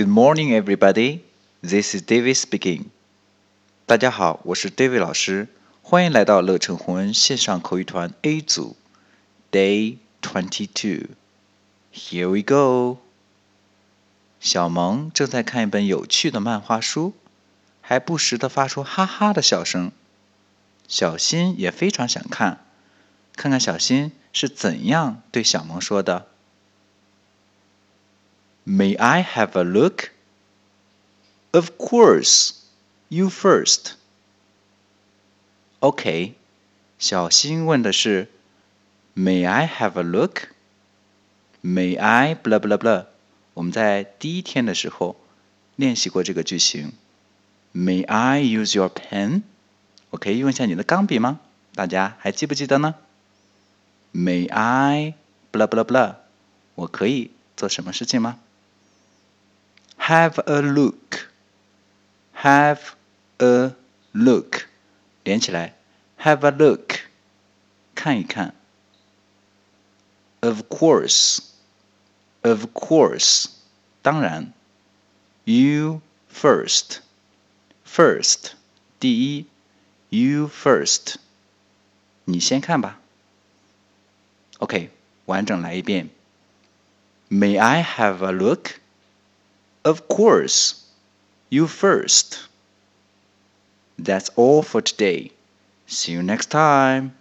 Good morning, everybody. This is David speaking. 大家好，我是 David 老师，欢迎来到乐成红恩线上口语团 A 组，Day Twenty Two. Here we go. 小萌正在看一本有趣的漫画书，还不时地发出哈哈的笑声。小新也非常想看，看看小新是怎样对小萌说的。May I have a look? Of course. You first. OK，小新问的是，May I have a look? May I blah blah blah？我们在第一天的时候练习过这个句型。May I use your pen？我可以用一下你的钢笔吗？大家还记不记得呢？May I blah blah blah？我可以做什么事情吗 ？Have a look. Have a look，连起来，Have a look，看一看。Of course，of course，当然。You first，first，第一。You first，你先看吧。OK，完整来一遍。May I have a look? Of course. You first. That's all for today. See you next time.